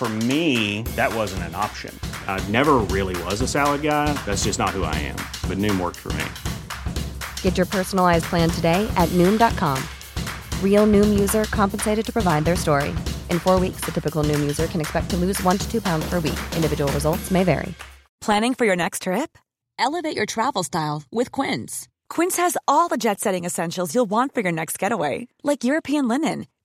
For me, that wasn't an option. I never really was a salad guy. That's just not who I am. But Noom worked for me. Get your personalized plan today at Noom.com. Real Noom user compensated to provide their story. In four weeks, the typical Noom user can expect to lose one to two pounds per week. Individual results may vary. Planning for your next trip? Elevate your travel style with Quince. Quince has all the jet setting essentials you'll want for your next getaway, like European linen,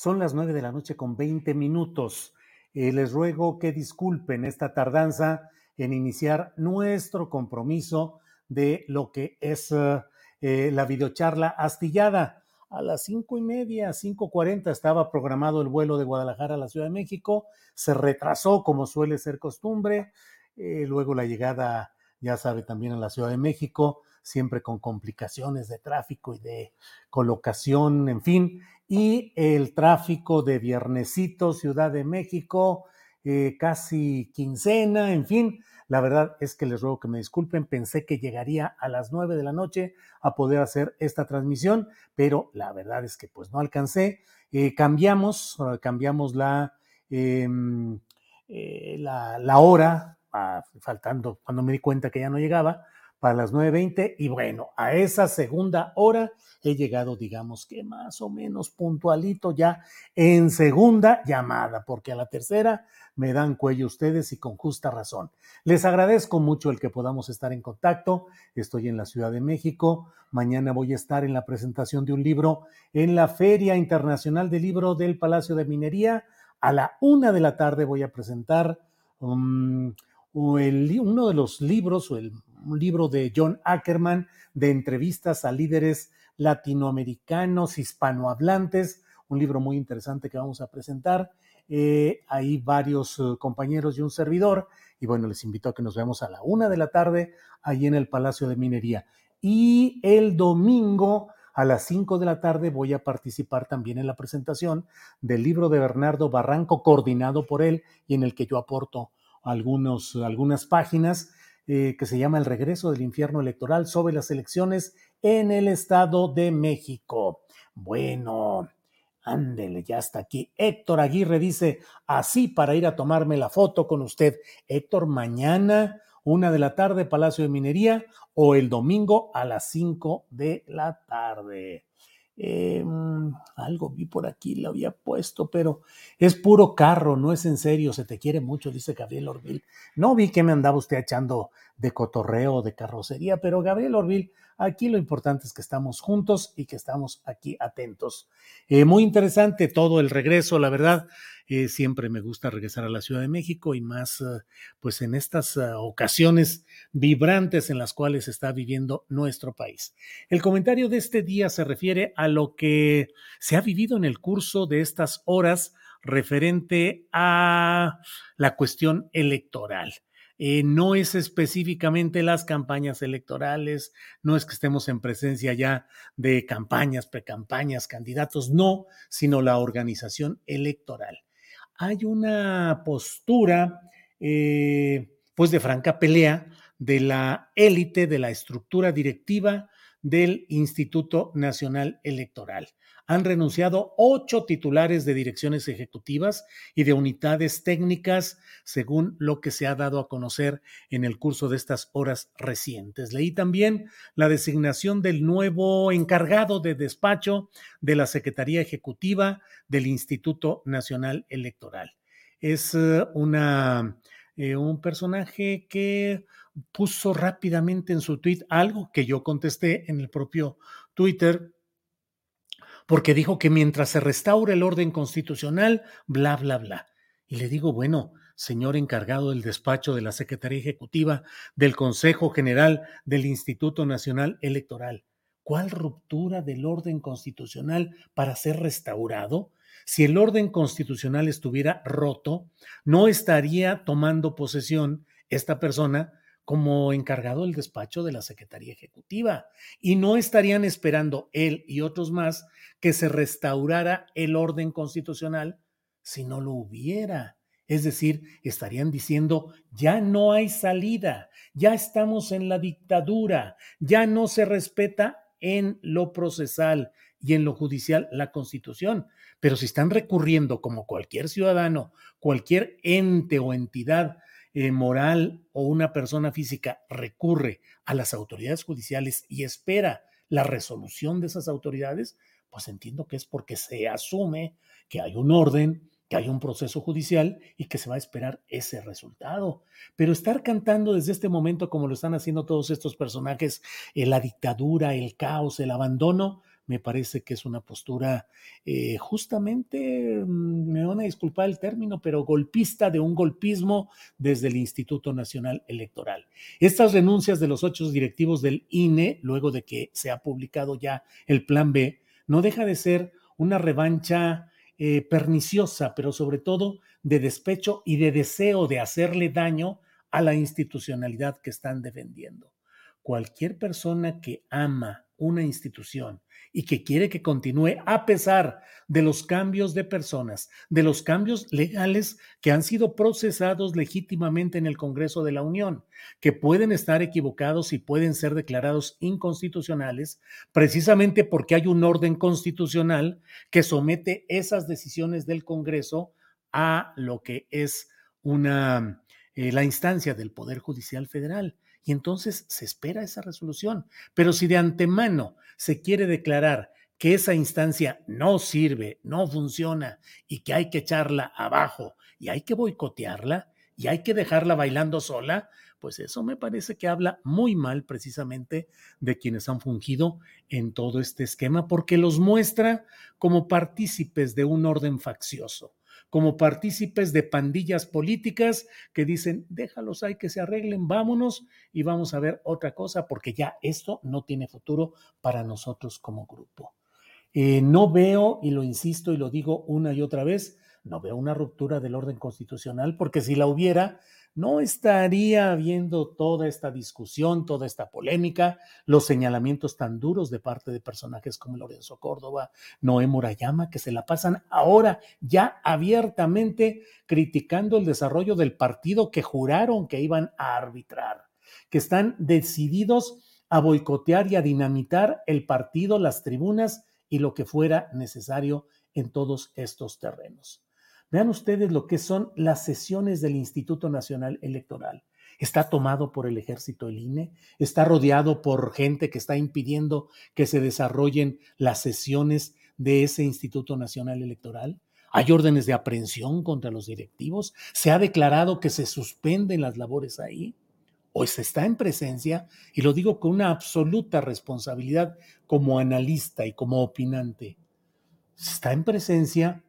son las 9 de la noche con 20 minutos. Eh, les ruego que disculpen esta tardanza en iniciar nuestro compromiso de lo que es uh, eh, la videocharla astillada. A las cinco y media, cinco cuarenta estaba programado el vuelo de Guadalajara a la Ciudad de México. Se retrasó, como suele ser costumbre. Eh, luego la llegada, ya sabe, también a la Ciudad de México, siempre con complicaciones de tráfico y de colocación, en fin. Y el tráfico de Viernesito, Ciudad de México, eh, casi quincena, en fin. La verdad es que les ruego que me disculpen, pensé que llegaría a las nueve de la noche a poder hacer esta transmisión, pero la verdad es que pues no alcancé. Eh, cambiamos, uh, cambiamos la, eh, eh, la, la, hora, ah, faltando cuando me di cuenta que ya no llegaba, para las 9.20 y bueno, a esa segunda hora he llegado, digamos que más o menos puntualito ya en segunda llamada, porque a la tercera me dan cuello ustedes y con justa razón. Les agradezco mucho el que podamos estar en contacto. Estoy en la Ciudad de México. Mañana voy a estar en la presentación de un libro en la Feria Internacional del Libro del Palacio de Minería. A la una de la tarde voy a presentar el, uno de los libros o el un libro de John Ackerman de entrevistas a líderes latinoamericanos, hispanohablantes, un libro muy interesante que vamos a presentar. Eh, hay varios uh, compañeros y un servidor. Y bueno, les invito a que nos veamos a la una de la tarde ahí en el Palacio de Minería. Y el domingo a las cinco de la tarde voy a participar también en la presentación del libro de Bernardo Barranco, coordinado por él y en el que yo aporto algunos, algunas páginas eh, que se llama El regreso del infierno electoral sobre las elecciones en el Estado de México. Bueno, ándele, ya está aquí. Héctor Aguirre dice, así para ir a tomarme la foto con usted. Héctor, mañana, una de la tarde, Palacio de Minería, o el domingo a las cinco de la tarde. Eh, algo vi por aquí, lo había puesto, pero es puro carro, no es en serio, se te quiere mucho, dice Gabriel Orville. No vi que me andaba usted echando de cotorreo, de carrocería, pero Gabriel Orville, aquí lo importante es que estamos juntos y que estamos aquí atentos. Eh, muy interesante todo el regreso, la verdad, eh, siempre me gusta regresar a la Ciudad de México y más, uh, pues en estas ocasiones vibrantes en las cuales está viviendo nuestro país. El comentario de este día se refiere a lo que se ha vivido en el curso de estas horas referente a la cuestión electoral. Eh, no es específicamente las campañas electorales, no es que estemos en presencia ya de campañas, precampañas, candidatos, no, sino la organización electoral. Hay una postura, eh, pues de franca pelea de la élite, de la estructura directiva del Instituto Nacional Electoral han renunciado ocho titulares de direcciones ejecutivas y de unidades técnicas, según lo que se ha dado a conocer en el curso de estas horas recientes. Leí también la designación del nuevo encargado de despacho de la Secretaría Ejecutiva del Instituto Nacional Electoral. Es eh, eh, un personaje que puso rápidamente en su tweet algo que yo contesté en el propio Twitter, porque dijo que mientras se restaure el orden constitucional, bla, bla, bla. Y le digo, bueno, señor encargado del despacho de la Secretaría Ejecutiva del Consejo General del Instituto Nacional Electoral, ¿cuál ruptura del orden constitucional para ser restaurado? Si el orden constitucional estuviera roto, no estaría tomando posesión esta persona como encargado del despacho de la Secretaría Ejecutiva y no estarían esperando él y otros más que se restaurara el orden constitucional si no lo hubiera. Es decir, estarían diciendo, ya no hay salida, ya estamos en la dictadura, ya no se respeta en lo procesal y en lo judicial la constitución. Pero si están recurriendo, como cualquier ciudadano, cualquier ente o entidad eh, moral o una persona física recurre a las autoridades judiciales y espera la resolución de esas autoridades, pues entiendo que es porque se asume que hay un orden, que hay un proceso judicial y que se va a esperar ese resultado. Pero estar cantando desde este momento, como lo están haciendo todos estos personajes, eh, la dictadura, el caos, el abandono, me parece que es una postura eh, justamente, mm, me van a disculpar el término, pero golpista de un golpismo desde el Instituto Nacional Electoral. Estas renuncias de los ocho directivos del INE, luego de que se ha publicado ya el Plan B, no deja de ser una revancha eh, perniciosa, pero sobre todo de despecho y de deseo de hacerle daño a la institucionalidad que están defendiendo. Cualquier persona que ama una institución y que quiere que continúe a pesar de los cambios de personas, de los cambios legales que han sido procesados legítimamente en el Congreso de la Unión, que pueden estar equivocados y pueden ser declarados inconstitucionales, precisamente porque hay un orden constitucional que somete esas decisiones del Congreso a lo que es una eh, la instancia del Poder Judicial Federal y entonces se espera esa resolución. Pero si de antemano se quiere declarar que esa instancia no sirve, no funciona y que hay que echarla abajo y hay que boicotearla y hay que dejarla bailando sola, pues eso me parece que habla muy mal precisamente de quienes han fungido en todo este esquema porque los muestra como partícipes de un orden faccioso como partícipes de pandillas políticas que dicen, déjalos ahí que se arreglen, vámonos y vamos a ver otra cosa porque ya esto no tiene futuro para nosotros como grupo. Eh, no veo, y lo insisto y lo digo una y otra vez, no veo una ruptura del orden constitucional porque si la hubiera, no estaría habiendo toda esta discusión, toda esta polémica, los señalamientos tan duros de parte de personajes como Lorenzo Córdoba, Noé Murayama, que se la pasan ahora ya abiertamente criticando el desarrollo del partido que juraron que iban a arbitrar, que están decididos a boicotear y a dinamitar el partido, las tribunas y lo que fuera necesario en todos estos terrenos. Vean ustedes lo que son las sesiones del Instituto Nacional Electoral. Está tomado por el ejército el INE, está rodeado por gente que está impidiendo que se desarrollen las sesiones de ese Instituto Nacional Electoral. Hay órdenes de aprehensión contra los directivos. Se ha declarado que se suspenden las labores ahí. O se está en presencia, y lo digo con una absoluta responsabilidad como analista y como opinante, está en presencia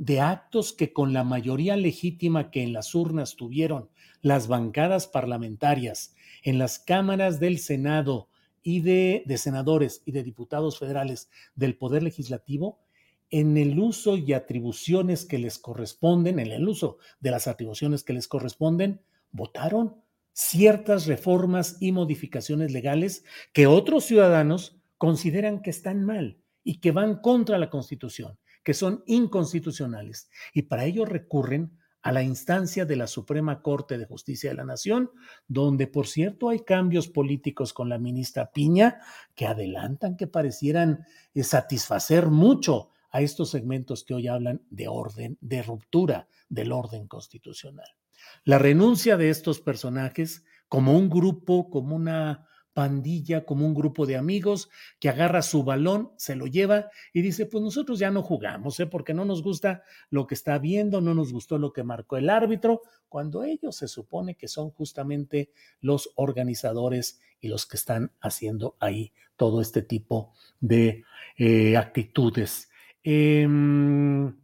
de actos que con la mayoría legítima que en las urnas tuvieron las bancadas parlamentarias en las cámaras del Senado y de, senadores y de diputados federales del Poder Legislativo, en el uso y atribuciones que les corresponden, en el uso de las atribuciones que les corresponden, votaron ciertas reformas y modificaciones legales que otros ciudadanos consideran que están mal y que van contra la Constitución que son inconstitucionales y para ello recurren a la instancia de la Suprema Corte de Justicia de la Nación, donde por cierto hay cambios políticos con la ministra Piña que adelantan que parecieran eh, satisfacer mucho a estos segmentos que hoy hablan de orden, de ruptura del orden constitucional. La renuncia de estos personajes como un grupo, como una pandilla, como un grupo de amigos que agarra su balón, se lo lleva y dice, pues nosotros ya no jugamos, ¿eh? porque no nos gusta lo que está viendo, no nos gustó lo que marcó el árbitro, cuando ellos se supone que son justamente los organizadores y los que están haciendo ahí todo este tipo de eh, actitudes. Em,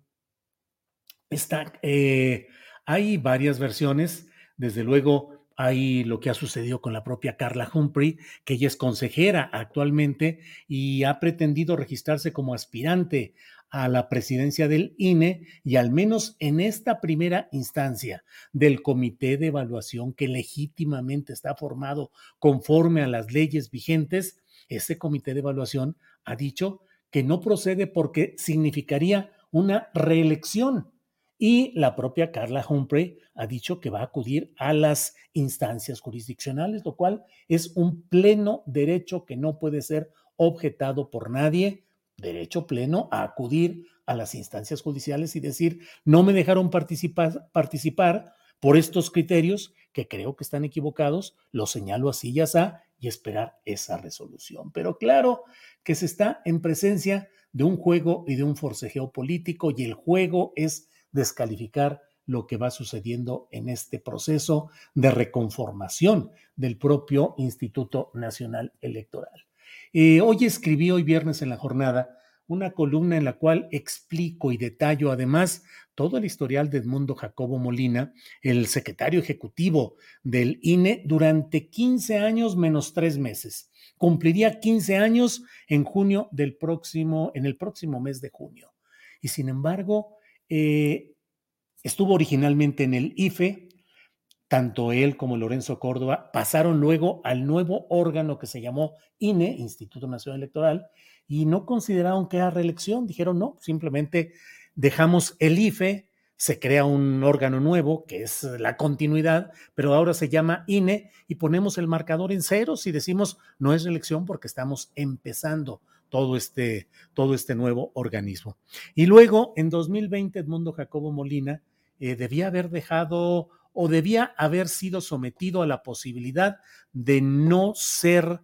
está, eh, hay varias versiones, desde luego hay lo que ha sucedido con la propia Carla Humphrey, que ella es consejera actualmente y ha pretendido registrarse como aspirante a la presidencia del INE y al menos en esta primera instancia del comité de evaluación que legítimamente está formado conforme a las leyes vigentes, ese comité de evaluación ha dicho que no procede porque significaría una reelección y la propia Carla Humphrey ha dicho que va a acudir a las instancias jurisdiccionales, lo cual es un pleno derecho que no puede ser objetado por nadie, derecho pleno a acudir a las instancias judiciales y decir, no me dejaron participar, por estos criterios que creo que están equivocados, lo señalo así y así, y esperar esa resolución. Pero claro que se está en presencia de un juego y de un forcejeo político y el juego es descalificar lo que va sucediendo en este proceso de reconformación del propio Instituto Nacional Electoral. Eh, hoy escribí, hoy viernes en la jornada, una columna en la cual explico y detallo además todo el historial de Edmundo Jacobo Molina, el secretario ejecutivo del INE, durante 15 años menos tres meses. Cumpliría 15 años en junio del próximo, en el próximo mes de junio. Y sin embargo, eh, estuvo originalmente en el IFE, tanto él como Lorenzo Córdoba pasaron luego al nuevo órgano que se llamó INE, Instituto Nacional Electoral, y no consideraron que era reelección, dijeron no, simplemente dejamos el IFE, se crea un órgano nuevo que es la continuidad, pero ahora se llama INE y ponemos el marcador en ceros y decimos no es reelección porque estamos empezando todo este, todo este nuevo organismo. Y luego, en 2020, Edmundo Jacobo Molina eh, debía haber dejado o debía haber sido sometido a la posibilidad de no ser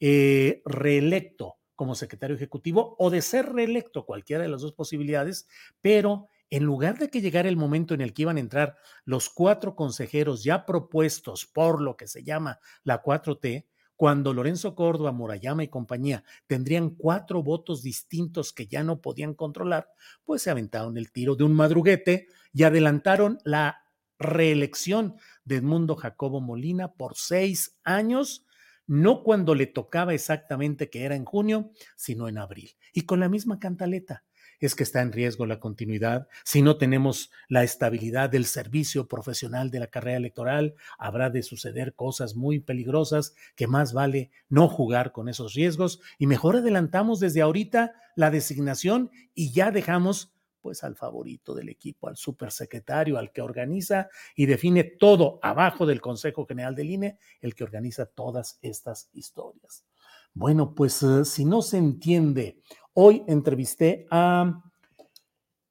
eh, reelecto como secretario ejecutivo o de ser reelecto, cualquiera de las dos posibilidades, pero en lugar de que llegara el momento en el que iban a entrar los cuatro consejeros ya propuestos por lo que se llama la 4T, cuando Lorenzo Córdoba, Murayama y compañía tendrían cuatro votos distintos que ya no podían controlar, pues se aventaron el tiro de un madruguete y adelantaron la reelección de Edmundo Jacobo Molina por seis años, no cuando le tocaba exactamente que era en junio, sino en abril. Y con la misma cantaleta es que está en riesgo la continuidad. Si no tenemos la estabilidad del servicio profesional de la carrera electoral, habrá de suceder cosas muy peligrosas que más vale no jugar con esos riesgos y mejor adelantamos desde ahorita la designación y ya dejamos pues al favorito del equipo, al supersecretario, al que organiza y define todo abajo del Consejo General del INE, el que organiza todas estas historias. Bueno, pues eh, si no se entiende Hoy entrevisté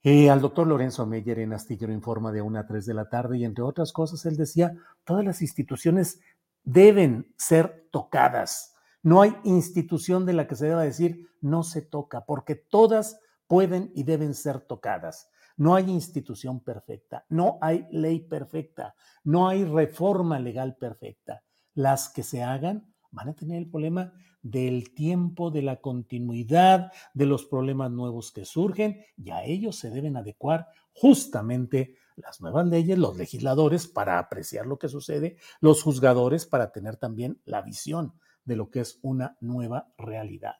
eh, al doctor Lorenzo Meyer en Astillero Informa de 1 a 3 de la tarde y entre otras cosas él decía, todas las instituciones deben ser tocadas. No hay institución de la que se deba decir no se toca, porque todas pueden y deben ser tocadas. No hay institución perfecta, no hay ley perfecta, no hay reforma legal perfecta. Las que se hagan van a tener el problema del tiempo, de la continuidad, de los problemas nuevos que surgen y a ellos se deben adecuar justamente las nuevas leyes, los legisladores para apreciar lo que sucede, los juzgadores para tener también la visión de lo que es una nueva realidad.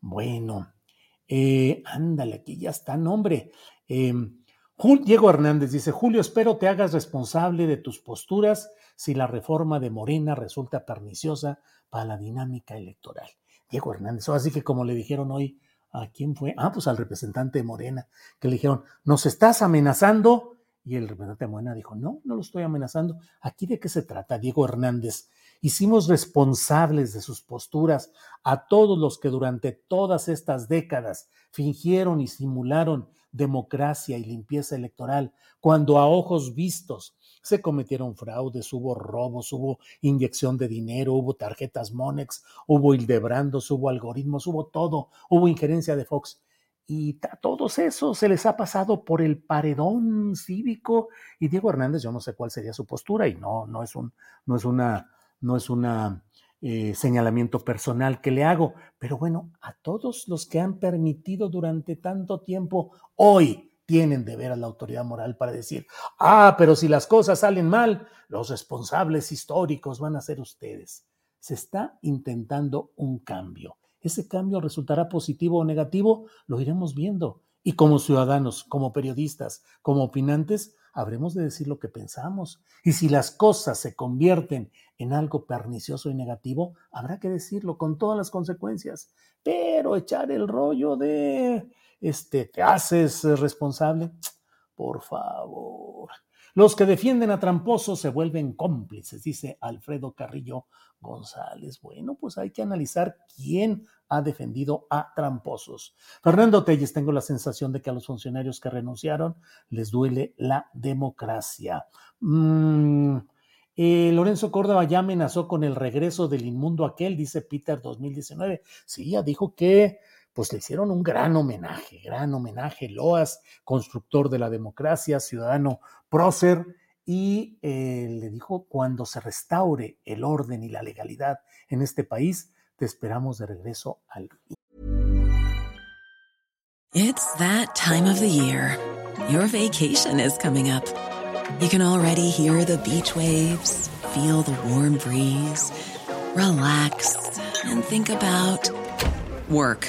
Bueno, eh, ándale, aquí ya está, nombre. Eh, Diego Hernández dice, Julio, espero te hagas responsable de tus posturas si la reforma de Morena resulta perniciosa para la dinámica electoral. Diego Hernández, así que como le dijeron hoy, ¿a quién fue? Ah, pues al representante de Morena, que le dijeron, nos estás amenazando. Y el representante de Morena dijo, no, no lo estoy amenazando. ¿Aquí de qué se trata, Diego Hernández? Hicimos responsables de sus posturas a todos los que durante todas estas décadas fingieron y simularon democracia y limpieza electoral, cuando a ojos vistos se cometieron fraudes, hubo robos, hubo inyección de dinero, hubo tarjetas Monex, hubo Hildebrandos, hubo algoritmos, hubo todo, hubo injerencia de Fox. Y a todos esos se les ha pasado por el paredón cívico. Y Diego Hernández, yo no sé cuál sería su postura, y no, no es un, no es una, no es una eh, señalamiento personal que le hago. Pero bueno, a todos los que han permitido durante tanto tiempo, hoy tienen de ver a la autoridad moral para decir, ah, pero si las cosas salen mal, los responsables históricos van a ser ustedes. Se está intentando un cambio. Ese cambio resultará positivo o negativo, lo iremos viendo. Y como ciudadanos, como periodistas, como opinantes, habremos de decir lo que pensamos. Y si las cosas se convierten en algo pernicioso y negativo, habrá que decirlo con todas las consecuencias. Pero echar el rollo de este, te haces responsable. Por favor. Los que defienden a tramposos se vuelven cómplices, dice Alfredo Carrillo González. Bueno, pues hay que analizar quién ha defendido a tramposos. Fernando Telles, tengo la sensación de que a los funcionarios que renunciaron les duele la democracia. Mm, eh, Lorenzo Córdoba ya amenazó con el regreso del inmundo aquel, dice Peter 2019. Sí, ya dijo que pues le hicieron un gran homenaje, gran homenaje, Loas, constructor de la democracia, ciudadano prócer, y eh, le dijo, cuando se restaure el orden y la legalidad en este país, te esperamos de regreso al... It's that time of the year. Your vacation is coming up. You can already hear the beach waves, feel the warm breeze, relax and think about work.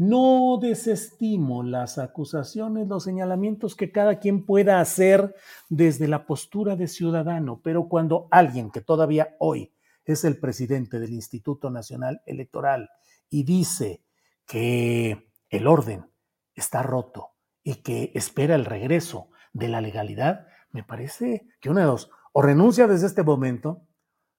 No desestimo las acusaciones, los señalamientos que cada quien pueda hacer desde la postura de ciudadano, pero cuando alguien que todavía hoy es el presidente del Instituto Nacional Electoral y dice que el orden está roto y que espera el regreso de la legalidad, me parece que una de dos, o renuncia desde este momento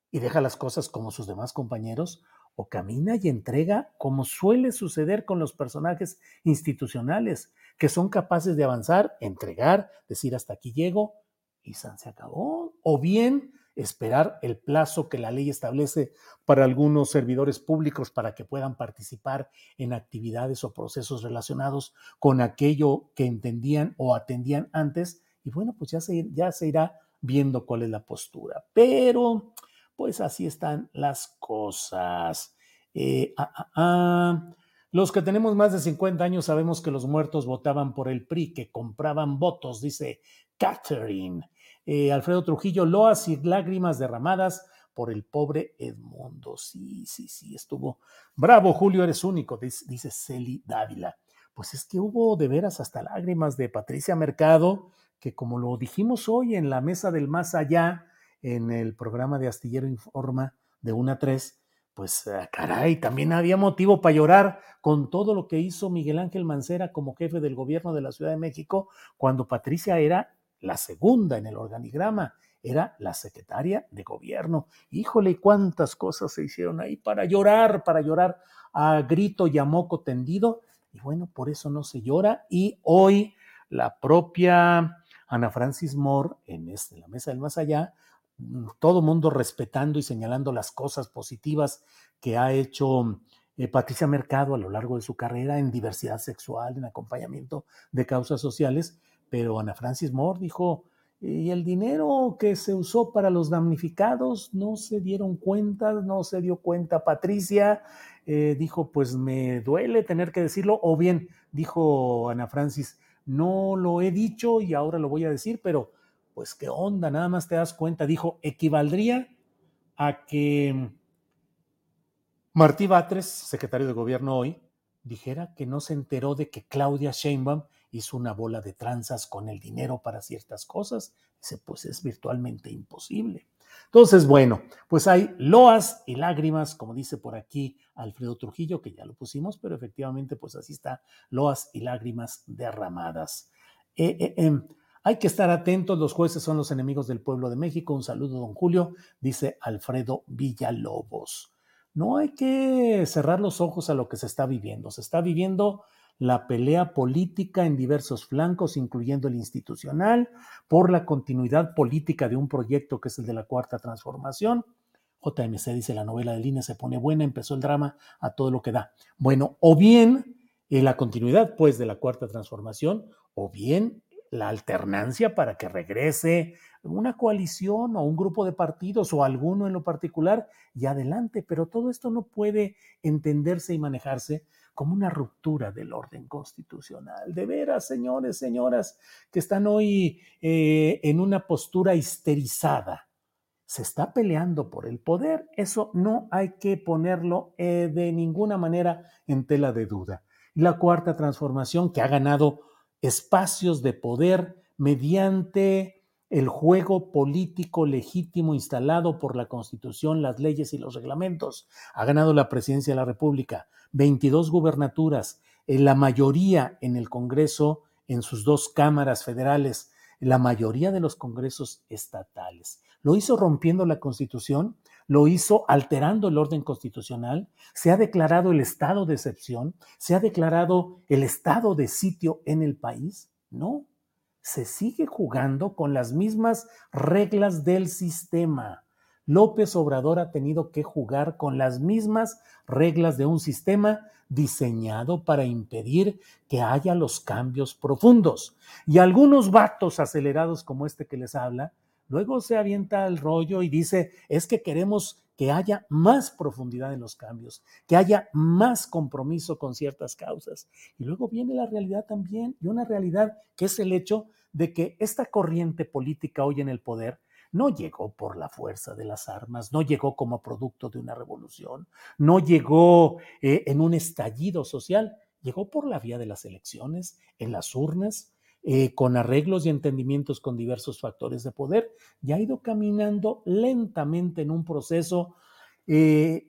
y deja las cosas como sus demás compañeros, o camina y entrega como suele suceder con los personajes institucionales, que son capaces de avanzar, entregar, decir hasta aquí llego y se acabó, o bien esperar el plazo que la ley establece para algunos servidores públicos para que puedan participar en actividades o procesos relacionados con aquello que entendían o atendían antes, y bueno, pues ya se, ya se irá viendo cuál es la postura. Pero pues así están las cosas. Eh, ah, ah, ah. Los que tenemos más de 50 años sabemos que los muertos votaban por el PRI, que compraban votos, dice Catherine. Eh, Alfredo Trujillo, loas y lágrimas derramadas por el pobre Edmundo. Sí, sí, sí, estuvo bravo, Julio, eres único, dice Celi Dávila. Pues es que hubo de veras hasta lágrimas de Patricia Mercado, que como lo dijimos hoy en la mesa del más allá, en el programa de Astillero Informa de 1 a 3, pues ah, caray, también había motivo para llorar con todo lo que hizo Miguel Ángel Mancera como jefe del gobierno de la Ciudad de México cuando Patricia era la segunda en el organigrama, era la secretaria de gobierno. Híjole, cuántas cosas se hicieron ahí para llorar, para llorar a grito y a moco tendido. Y bueno, por eso no se llora. Y hoy la propia Ana Francis Moore, en este, la mesa del más allá, todo mundo respetando y señalando las cosas positivas que ha hecho eh, Patricia Mercado a lo largo de su carrera en diversidad sexual, en acompañamiento de causas sociales, pero Ana Francis Moore dijo, y el dinero que se usó para los damnificados no se dieron cuenta, no se dio cuenta Patricia, eh, dijo, pues me duele tener que decirlo, o bien dijo Ana Francis, no lo he dicho y ahora lo voy a decir, pero pues qué onda, nada más te das cuenta, dijo, equivaldría a que Martí Batres, secretario de gobierno hoy, dijera que no se enteró de que Claudia Sheinbaum hizo una bola de tranzas con el dinero para ciertas cosas. Dice, pues es virtualmente imposible. Entonces, bueno, pues hay loas y lágrimas, como dice por aquí Alfredo Trujillo, que ya lo pusimos, pero efectivamente, pues así está, loas y lágrimas derramadas. Eh, eh, em, hay que estar atentos, los jueces son los enemigos del pueblo de México. Un saludo, don Julio, dice Alfredo Villalobos. No hay que cerrar los ojos a lo que se está viviendo. Se está viviendo la pelea política en diversos flancos, incluyendo el institucional, por la continuidad política de un proyecto que es el de la Cuarta Transformación. JMC dice, la novela de línea se pone buena, empezó el drama a todo lo que da. Bueno, o bien eh, la continuidad, pues, de la Cuarta Transformación, o bien la alternancia para que regrese una coalición o un grupo de partidos o alguno en lo particular y adelante, pero todo esto no puede entenderse y manejarse como una ruptura del orden constitucional. De veras, señores, señoras, que están hoy eh, en una postura histerizada. Se está peleando por el poder. Eso no hay que ponerlo eh, de ninguna manera en tela de duda. La cuarta transformación que ha ganado espacios de poder mediante el juego político legítimo instalado por la Constitución, las leyes y los reglamentos. Ha ganado la presidencia de la República, 22 gubernaturas, la mayoría en el Congreso, en sus dos cámaras federales, la mayoría de los congresos estatales. Lo hizo rompiendo la Constitución, lo hizo alterando el orden constitucional, se ha declarado el estado de excepción, se ha declarado el estado de sitio en el país. No, se sigue jugando con las mismas reglas del sistema. López Obrador ha tenido que jugar con las mismas reglas de un sistema diseñado para impedir que haya los cambios profundos. Y algunos vatos acelerados como este que les habla, luego se avienta el rollo y dice, es que queremos que haya más profundidad en los cambios, que haya más compromiso con ciertas causas. Y luego viene la realidad también, y una realidad que es el hecho de que esta corriente política hoy en el poder no llegó por la fuerza de las armas, no llegó como producto de una revolución, no llegó eh, en un estallido social, llegó por la vía de las elecciones, en las urnas, eh, con arreglos y entendimientos con diversos factores de poder, y ha ido caminando lentamente en un proceso eh,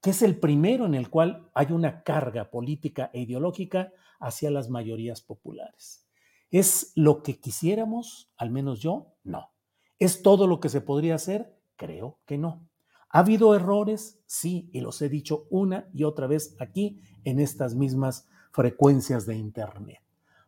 que es el primero en el cual hay una carga política e ideológica hacia las mayorías populares. ¿Es lo que quisiéramos? Al menos yo, no. ¿Es todo lo que se podría hacer? Creo que no. ¿Ha habido errores? Sí, y los he dicho una y otra vez aquí en estas mismas frecuencias de Internet.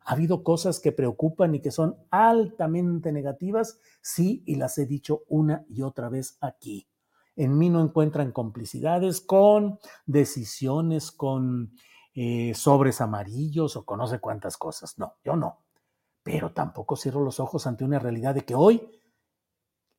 ¿Ha habido cosas que preocupan y que son altamente negativas? Sí, y las he dicho una y otra vez aquí. En mí no encuentran complicidades con decisiones, con eh, sobres amarillos o con no sé cuántas cosas. No, yo no. Pero tampoco cierro los ojos ante una realidad de que hoy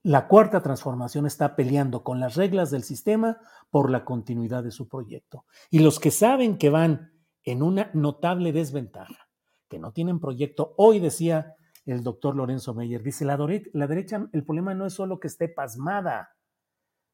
la cuarta transformación está peleando con las reglas del sistema por la continuidad de su proyecto. Y los que saben que van en una notable desventaja, que no tienen proyecto, hoy decía el doctor Lorenzo Meyer, dice, la, la derecha, el problema no es solo que esté pasmada,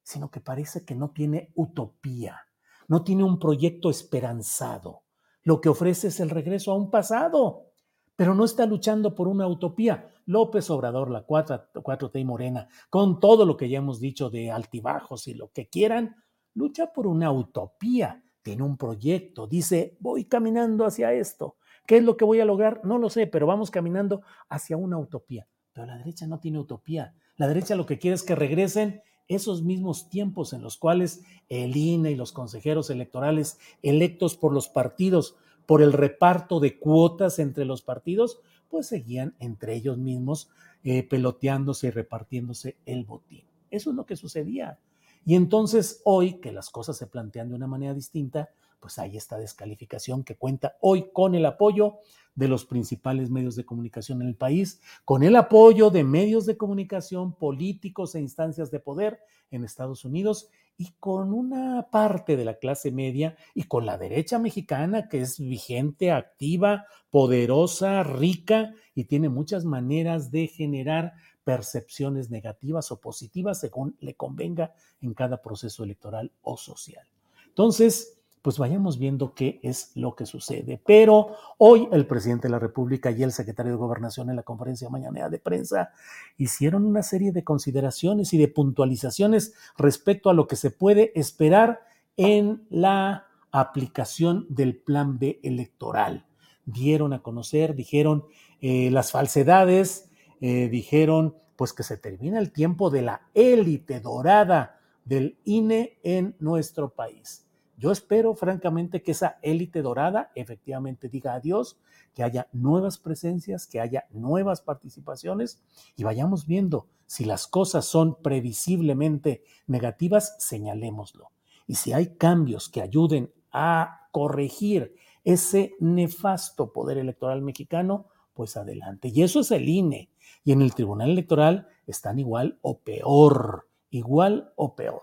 sino que parece que no tiene utopía, no tiene un proyecto esperanzado. Lo que ofrece es el regreso a un pasado pero no está luchando por una utopía. López Obrador, la 4, t y Morena, con todo lo que ya hemos dicho de altibajos y lo que quieran, lucha por una utopía, tiene un proyecto, dice, voy caminando hacia esto. ¿Qué es lo que voy a lograr? No lo sé, pero vamos caminando hacia una utopía. Pero la derecha no tiene utopía. La derecha lo que quiere es que regresen esos mismos tiempos en los cuales el INE y los consejeros electorales electos por los partidos por el reparto de cuotas entre los partidos, pues seguían entre ellos mismos eh, peloteándose y repartiéndose el botín. Eso es lo que sucedía. Y entonces hoy, que las cosas se plantean de una manera distinta, pues hay esta descalificación que cuenta hoy con el apoyo de los principales medios de comunicación en el país, con el apoyo de medios de comunicación políticos e instancias de poder en Estados Unidos y con una parte de la clase media y con la derecha mexicana que es vigente, activa, poderosa, rica y tiene muchas maneras de generar percepciones negativas o positivas según le convenga en cada proceso electoral o social. Entonces, pues vayamos viendo qué es lo que sucede. Pero hoy el presidente de la República y el secretario de Gobernación en la conferencia mañanera de prensa hicieron una serie de consideraciones y de puntualizaciones respecto a lo que se puede esperar en la aplicación del plan B electoral. Dieron a conocer, dijeron eh, las falsedades, eh, dijeron pues que se termina el tiempo de la élite dorada del INE en nuestro país yo espero, francamente, que esa élite dorada efectivamente diga adiós, que haya nuevas presencias, que haya nuevas participaciones y vayamos viendo si las cosas son previsiblemente negativas, señalémoslo. Y si hay cambios que ayuden a corregir ese nefasto poder electoral mexicano, pues adelante. Y eso es el INE. Y en el Tribunal Electoral están igual o peor, igual o peor.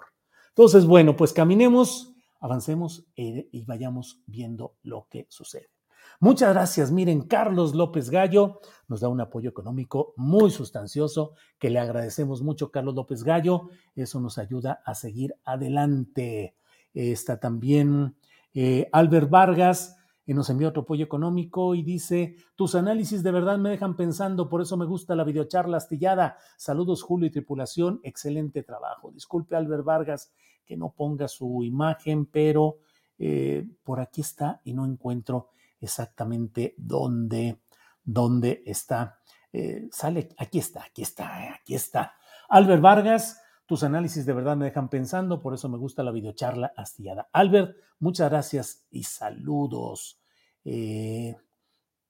Entonces, bueno, pues caminemos avancemos eh, y vayamos viendo lo que sucede. Muchas gracias. Miren, Carlos López Gallo nos da un apoyo económico muy sustancioso que le agradecemos mucho, Carlos López Gallo. Eso nos ayuda a seguir adelante. Está también eh, Albert Vargas, que nos envió otro apoyo económico y dice, tus análisis de verdad me dejan pensando, por eso me gusta la videocharla astillada. Saludos Julio y tripulación, excelente trabajo. Disculpe Albert Vargas que no ponga su imagen, pero eh, por aquí está y no encuentro exactamente dónde, dónde está. Eh, sale, aquí está, aquí está, aquí está. Albert Vargas, tus análisis de verdad me dejan pensando, por eso me gusta la videocharla astillada. Albert, muchas gracias y saludos. Eh,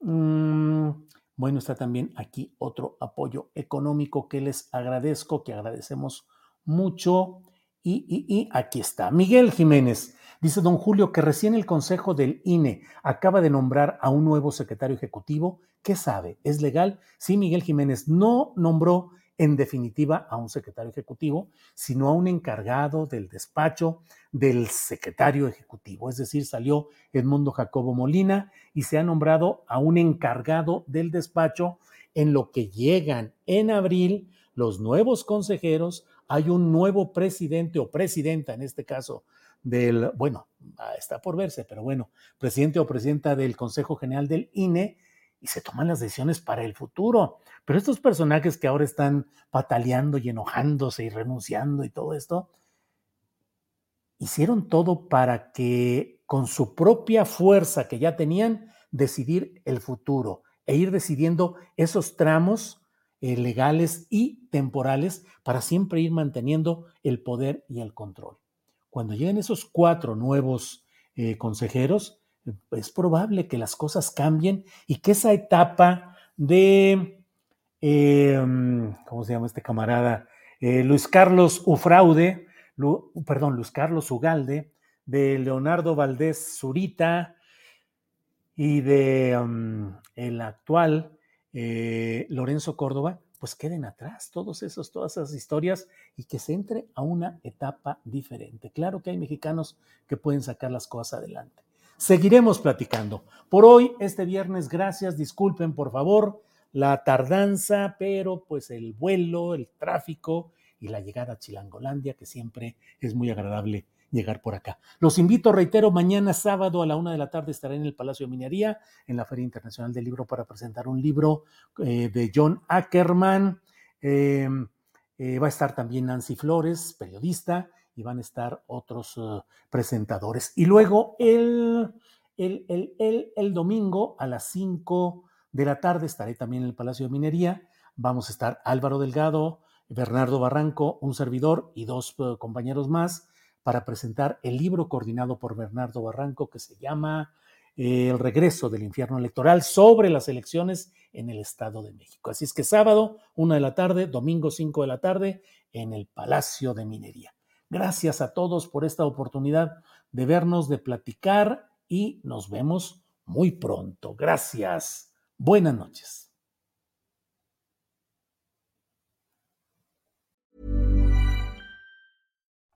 mm, bueno, está también aquí otro apoyo económico que les agradezco, que agradecemos mucho. Y, aquí está. Miguel Jiménez. Dice don Julio que recién el Consejo del INE acaba de nombrar a un nuevo secretario ejecutivo. ¿Qué sabe? ¿Es legal? Sí, Miguel Jiménez no nombró en definitiva a un secretario ejecutivo, sino a un encargado del despacho del secretario ejecutivo. Es decir, salió Edmundo Jacobo Molina y se ha nombrado a un encargado del despacho en lo que llegan en abril los nuevos consejeros hay un nuevo presidente o presidenta, en este caso, del, bueno, está por verse, pero bueno, presidente o presidenta del Consejo General del INE y se toman las decisiones para el futuro. Pero estos personajes que ahora están pataleando y enojándose y renunciando y todo esto, hicieron todo para que con su propia fuerza que ya tenían, decidir el futuro e ir decidiendo esos tramos eh, legales y temporales para siempre ir manteniendo el poder y el control. Cuando lleguen esos cuatro nuevos eh, consejeros, es probable que las cosas cambien y que esa etapa de, em, ¿cómo se llama este camarada? Eh, Luis Carlos Ufraude, perdón, Luis Carlos Ugalde, de Leonardo Valdés Zurita y de em, el actual eh, Lorenzo Córdoba, pues queden atrás todos esos, todas esas historias y que se entre a una etapa diferente. Claro que hay mexicanos que pueden sacar las cosas adelante. Seguiremos platicando. Por hoy, este viernes, gracias, disculpen por favor la tardanza, pero pues el vuelo, el tráfico y la llegada a Chilangolandia, que siempre es muy agradable llegar por acá. Los invito, reitero, mañana sábado a la una de la tarde estaré en el Palacio de Minería, en la Feria Internacional del Libro, para presentar un libro eh, de John Ackerman. Em, eh, va a estar también Nancy Flores, periodista, y van a estar otros eh, presentadores. Y luego el, el, el, el, domingo a las cinco de la tarde estaré también en el Palacio de Minería. Vamos a estar Álvaro Delgado, Bernardo Barranco, un servidor y dos compañeros más para presentar el libro coordinado por Bernardo Barranco que se llama eh, El regreso del infierno electoral sobre las elecciones en el Estado de México. Así es que sábado, una de la tarde, domingo, cinco de la tarde, en el Palacio de Minería. Gracias a todos por esta oportunidad de vernos, de platicar y nos vemos muy pronto. Gracias. Buenas noches.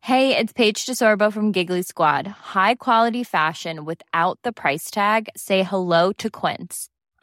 Hey, it's Paige DeSorbo from Giggly Squad. High quality fashion without the price tag. Say hello to Quince.